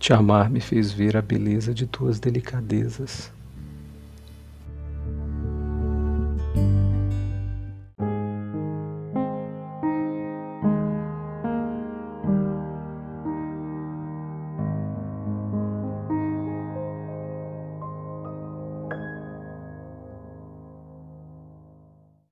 Te amar me fez ver a beleza de tuas delicadezas.